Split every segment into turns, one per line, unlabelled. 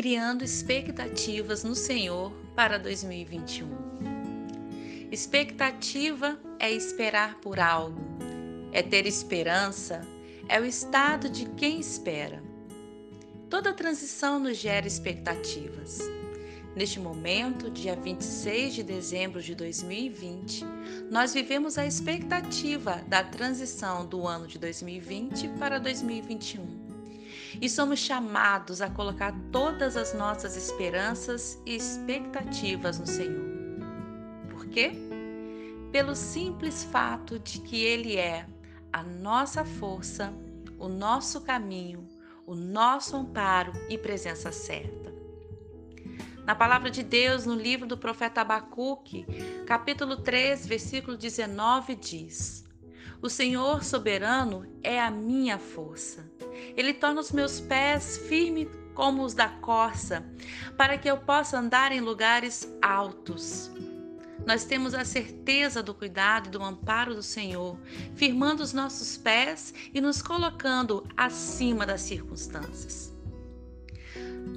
criando expectativas no Senhor para 2021. Expectativa é esperar por algo, é ter esperança, é o estado de quem espera. Toda transição nos gera expectativas. Neste momento, dia 26 de dezembro de 2020, nós vivemos a expectativa da transição do ano de 2020 para 2021 e somos chamados a colocar todas as nossas esperanças e expectativas no Senhor. Por quê? Pelo simples fato de que Ele é a nossa força, o nosso caminho, o nosso amparo e presença certa. Na palavra de Deus, no livro do profeta Abacuque, capítulo 3, versículo 19, diz: O Senhor soberano é a minha força. Ele torna os meus pés firmes como os da corça, para que eu possa andar em lugares altos. Nós temos a certeza do cuidado e do amparo do Senhor, firmando os nossos pés e nos colocando acima das circunstâncias.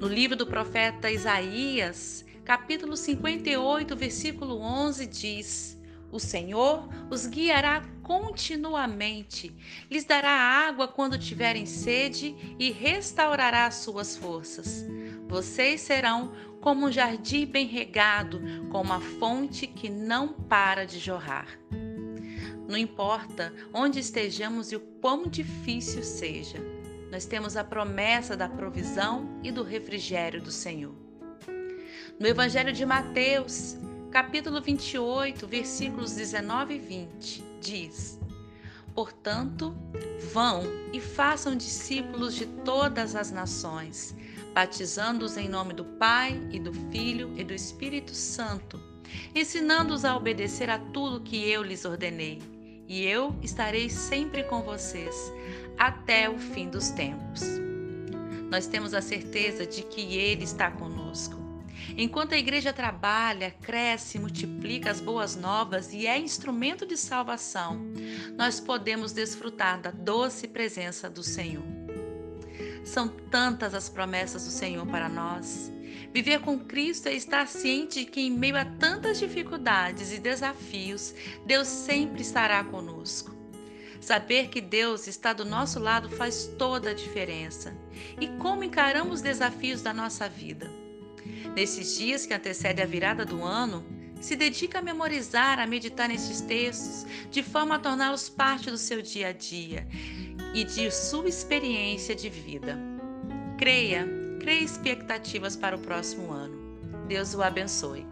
No livro do profeta Isaías, capítulo 58, versículo 11, diz: O Senhor os guiará continuamente, lhes dará água quando tiverem sede e restaurará suas forças. Vocês serão como um jardim bem regado, com uma fonte que não para de jorrar. Não importa onde estejamos e o quão difícil seja, nós temos a promessa da provisão e do refrigério do Senhor. No Evangelho de Mateus, capítulo 28, versículos 19 e 20, diz: Portanto, vão e façam discípulos de todas as nações, batizando-os em nome do Pai e do Filho e do Espírito Santo, ensinando-os a obedecer a tudo que eu lhes ordenei. E eu estarei sempre com vocês até o fim dos tempos. Nós temos a certeza de que Ele está conosco. Enquanto a igreja trabalha, cresce, multiplica as boas novas e é instrumento de salvação, nós podemos desfrutar da doce presença do Senhor. São tantas as promessas do Senhor para nós. Viver com Cristo é estar ciente de que, em meio a tantas dificuldades e desafios, Deus sempre estará conosco. Saber que Deus está do nosso lado faz toda a diferença. E como encaramos os desafios da nossa vida? Nesses dias que antecedem a virada do ano, se dedica a memorizar, a meditar nesses textos, de forma a torná-los parte do seu dia a dia e de sua experiência de vida. Creia, creia expectativas para o próximo ano. Deus o abençoe.